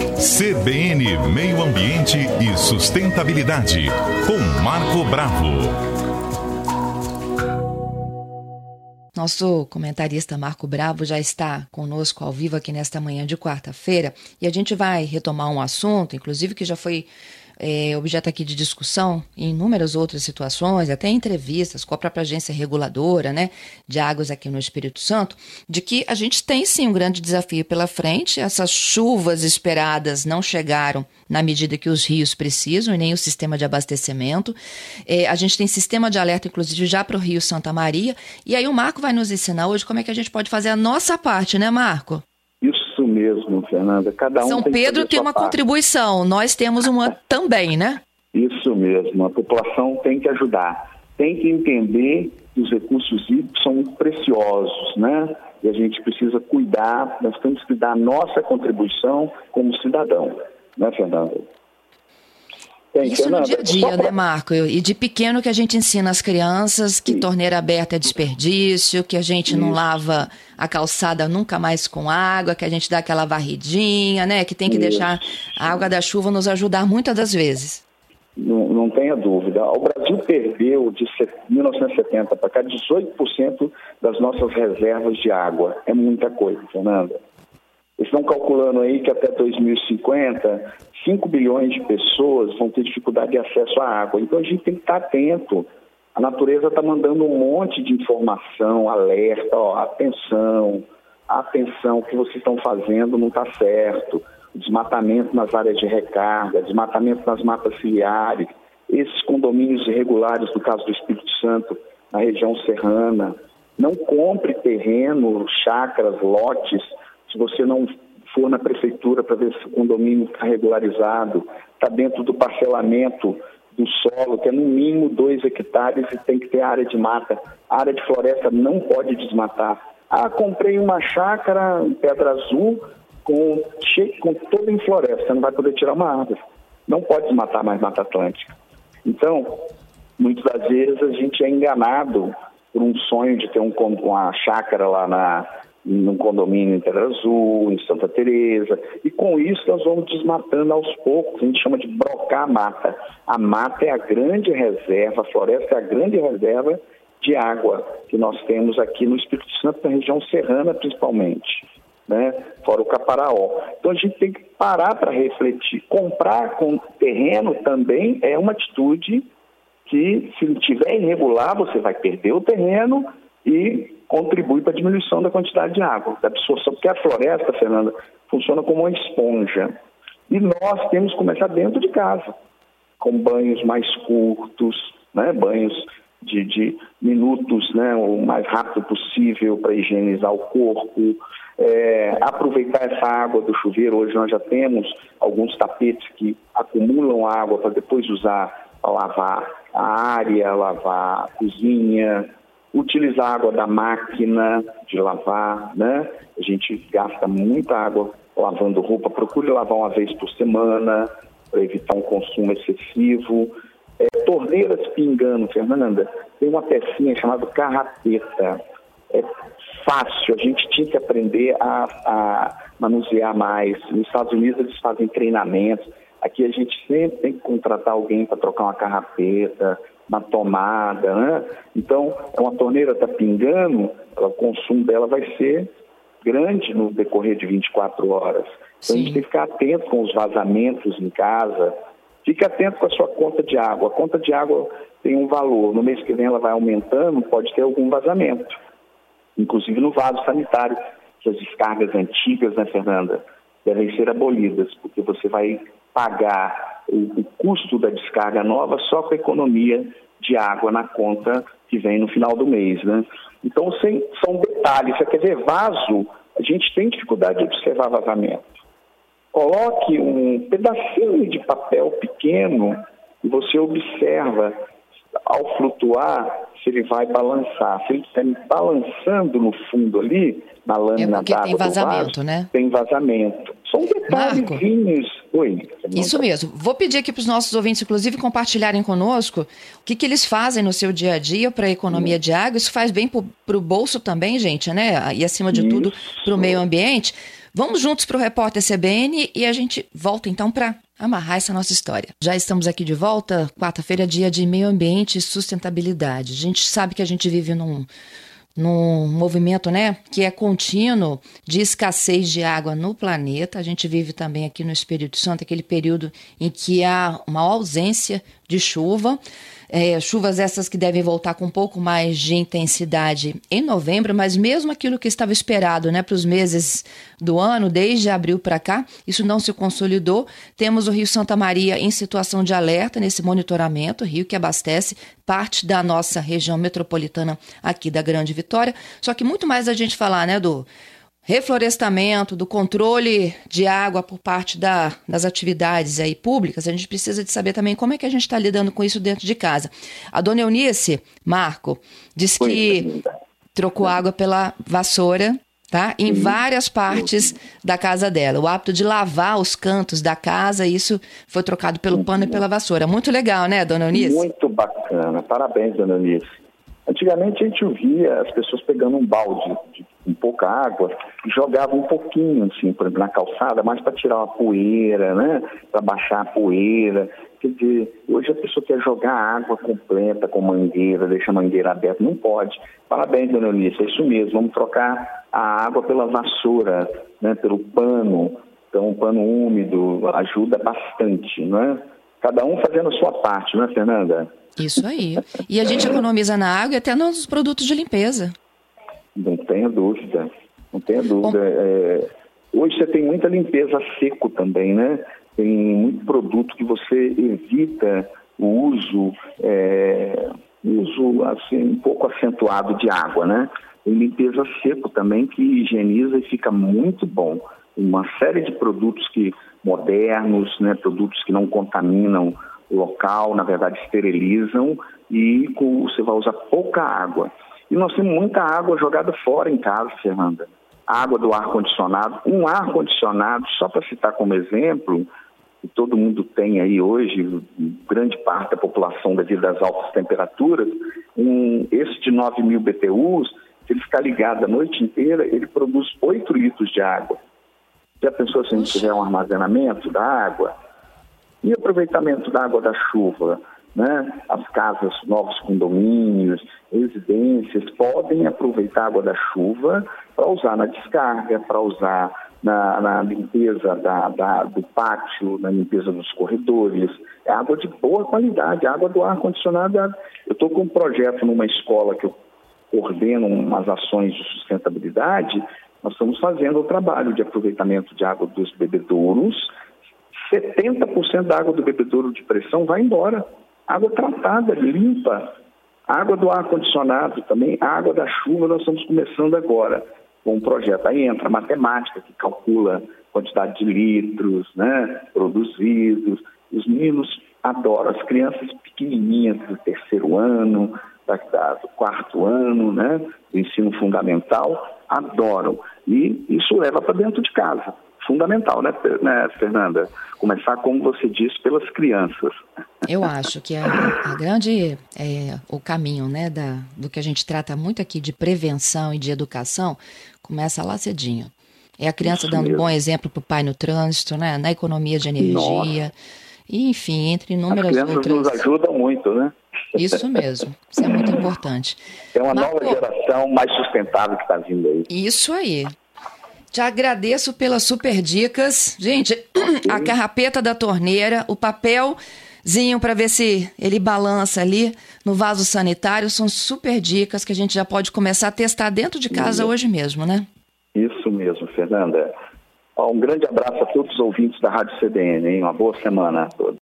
CBN Meio Ambiente e Sustentabilidade, com Marco Bravo. Nosso comentarista Marco Bravo já está conosco ao vivo aqui nesta manhã de quarta-feira e a gente vai retomar um assunto, inclusive que já foi é, objeto aqui de discussão em inúmeras outras situações, até entrevistas com a própria agência reguladora né, de águas aqui no Espírito Santo, de que a gente tem sim um grande desafio pela frente. Essas chuvas esperadas não chegaram na medida que os rios precisam e nem o sistema de abastecimento. É, a gente tem sistema de alerta, inclusive, já para o Rio Santa Maria. E aí o Marco vai nos ensinar hoje como é que a gente pode fazer a nossa parte, né, Marco? Mesmo, Fernanda. Cada um São tem Pedro tem uma parte. contribuição, nós temos uma também, né? Isso mesmo. A população tem que ajudar, tem que entender que os recursos hídricos são muito preciosos, né? E a gente precisa cuidar, nós temos que dar a nossa contribuição como cidadão, né, Fernanda? Tem, Isso Fernanda, no dia a dia, pra... né, Marco? E de pequeno que a gente ensina as crianças que Sim. torneira aberta é desperdício, que a gente Isso. não lava a calçada nunca mais com água, que a gente dá aquela varridinha, né? Que tem que Isso. deixar a água da chuva nos ajudar muitas das vezes. Não, não tenha dúvida. O Brasil perdeu de 1970 para cá 18% das nossas reservas de água. É muita coisa, Fernanda. Eles estão calculando aí que até 2050, 5 bilhões de pessoas vão ter dificuldade de acesso à água. Então a gente tem que estar atento. A natureza está mandando um monte de informação, alerta, ó, atenção, atenção, o que vocês estão fazendo não está certo. Desmatamento nas áreas de recarga, desmatamento nas matas ciliares, esses condomínios irregulares, no caso do Espírito Santo, na região serrana. Não compre terreno, chácaras, lotes se você não for na prefeitura para ver se o condomínio está regularizado, está dentro do parcelamento do solo, que é no mínimo dois hectares e tem que ter área de mata. A área de floresta não pode desmatar. Ah, comprei uma chácara em Pedra Azul com, com toda em floresta, não vai poder tirar uma árvore. Não pode desmatar mais Mata Atlântica. Então, muitas das vezes a gente é enganado por um sonho de ter um, uma chácara lá na, num condomínio em Terra Azul, em Santa Teresa, e com isso nós vamos desmatando aos poucos, a gente chama de brocar a mata. A mata é a grande reserva, a floresta é a grande reserva de água que nós temos aqui no Espírito Santo, na região serrana principalmente, né? fora o Caparaó. Então a gente tem que parar para refletir. Comprar com terreno também é uma atitude que, se tiver irregular, você vai perder o terreno e contribui para a diminuição da quantidade de água, da absorção, porque a floresta, Fernanda, funciona como uma esponja. E nós temos que começar dentro de casa, com banhos mais curtos, né, banhos de, de minutos, né, o mais rápido possível para higienizar o corpo, é, aproveitar essa água do chuveiro. Hoje nós já temos alguns tapetes que acumulam água para depois usar para lavar a área, lavar a cozinha, utilizar água da máquina de lavar, né? A gente gasta muita água lavando roupa, procure lavar uma vez por semana para evitar um consumo excessivo. É, torneiras pingando, Fernanda, tem uma pecinha chamada carrapeta. É fácil, a gente tinha que aprender a, a manusear mais. Nos Estados Unidos eles fazem treinamentos. Aqui a gente sempre tem que contratar alguém para trocar uma carrapeta, na tomada, né? Então, é uma torneira está pingando, ela, o consumo dela vai ser grande no decorrer de 24 horas. Então, Sim. a gente tem que ficar atento com os vazamentos em casa. Fique atento com a sua conta de água. A conta de água tem um valor. No mês que vem ela vai aumentando, pode ter algum vazamento. Inclusive no vaso sanitário. As descargas antigas, né, Fernanda, devem ser abolidas, porque você vai pagar o, o custo da descarga nova só com a economia de água na conta que vem no final do mês. Né? Então, sem, são detalhes. Quer ver vaso, a gente tem dificuldade de observar vazamento. Coloque um pedacinho de papel pequeno e você observa ao flutuar se ele vai balançar. Se ele está balançando no fundo ali, na lâmina é tem vazamento, vaso, né? tem vazamento. São detalhezinhos. Oi. Isso mesmo. Vou pedir aqui para os nossos ouvintes, inclusive, compartilharem conosco o que, que eles fazem no seu dia a dia para a economia de água. Isso faz bem para o bolso também, gente, né? E acima de Isso. tudo, para o meio ambiente. Vamos juntos para o repórter CBN e a gente volta então para amarrar essa nossa história. Já estamos aqui de volta, quarta-feira, dia de meio ambiente e sustentabilidade. A gente sabe que a gente vive num num movimento né, que é contínuo de escassez de água no planeta. A gente vive também aqui no Espírito Santo aquele período em que há uma ausência de chuva. É, chuvas essas que devem voltar com um pouco mais de intensidade em novembro, mas mesmo aquilo que estava esperado né, para os meses do ano, desde abril para cá, isso não se consolidou. Temos o Rio Santa Maria em situação de alerta nesse monitoramento, rio que abastece parte da nossa região metropolitana aqui da Grande Vitória. Só que muito mais a gente falar né, do reflorestamento, do controle de água por parte da, das atividades aí públicas, a gente precisa de saber também como é que a gente está lidando com isso dentro de casa. A dona Eunice, Marco, disse que trocou água pela vassoura, tá? Em várias partes da casa dela. O hábito de lavar os cantos da casa, isso foi trocado pelo pano e pela vassoura. Muito legal, né, dona Eunice? Muito bacana. Parabéns, dona Eunice. Antigamente a gente via as pessoas pegando um balde de, com pouca água jogavam um pouquinho, assim, por exemplo, na calçada, mais para tirar uma poeira, né? Para baixar a poeira. Quer dizer, hoje a pessoa quer jogar água completa com mangueira, deixa a mangueira aberta. Não pode. Parabéns, dona Eunice, é isso mesmo. Vamos trocar a água pela vassoura, né? pelo pano. Então, o pano úmido ajuda bastante, não é? Cada um fazendo a sua parte, não é, Fernanda? Isso aí. E a gente economiza na água e até nos produtos de limpeza. Não tenha dúvida. Não tenha dúvida. É, hoje você tem muita limpeza seco também, né? Tem muito produto que você evita o uso, é, uso assim, um pouco acentuado de água, né? Tem limpeza seco também que higieniza e fica muito bom. Uma série de produtos que modernos, né? Produtos que não contaminam local, na verdade esterilizam e você vai usar pouca água. E nós temos muita água jogada fora em casa, Fernanda. água do ar-condicionado. Um ar-condicionado, só para citar como exemplo, que todo mundo tem aí hoje, grande parte da população devido às altas temperaturas, um, esse de 9 mil BTUs, se ele ficar ligado a noite inteira, ele produz 8 litros de água. Já pensou se a gente tiver um armazenamento da água? E aproveitamento da água da chuva, né? As casas, novos condomínios, residências podem aproveitar a água da chuva para usar na descarga, para usar na, na limpeza da, da, do pátio, na limpeza dos corredores. É água de boa qualidade, água do ar-condicionado. Eu estou com um projeto numa escola que eu coordeno umas ações de sustentabilidade. Nós estamos fazendo o trabalho de aproveitamento de água dos bebedouros 70% da água do bebedouro de pressão vai embora. Água tratada, limpa. Água do ar-condicionado também, água da chuva, nós estamos começando agora com um projeto. Aí entra a matemática, que calcula quantidade de litros né, produzidos. Os meninos adoram, as crianças pequenininhas do terceiro ano, do quarto ano, né, do ensino fundamental, adoram. E isso leva para dentro de casa fundamental, né, né, Fernanda? Começar, como você disse, pelas crianças. Eu acho que a, a grande é, o caminho, né, da, do que a gente trata muito aqui de prevenção e de educação, começa lá cedinho. É a criança Isso dando mesmo. bom exemplo para o pai no trânsito, né, na economia de energia, e, enfim, entre inúmeras As outras. nos ajudam muito, né? Isso mesmo, isso é muito importante. É uma Mas, nova geração mais sustentável que está vindo aí. Isso aí. Te agradeço pelas super dicas. Gente, a carrapeta da torneira, o papelzinho para ver se ele balança ali no vaso sanitário são super dicas que a gente já pode começar a testar dentro de casa hoje mesmo, né? Isso mesmo, Fernanda. Um grande abraço a todos os ouvintes da Rádio CBN, hein? Uma boa semana a todos.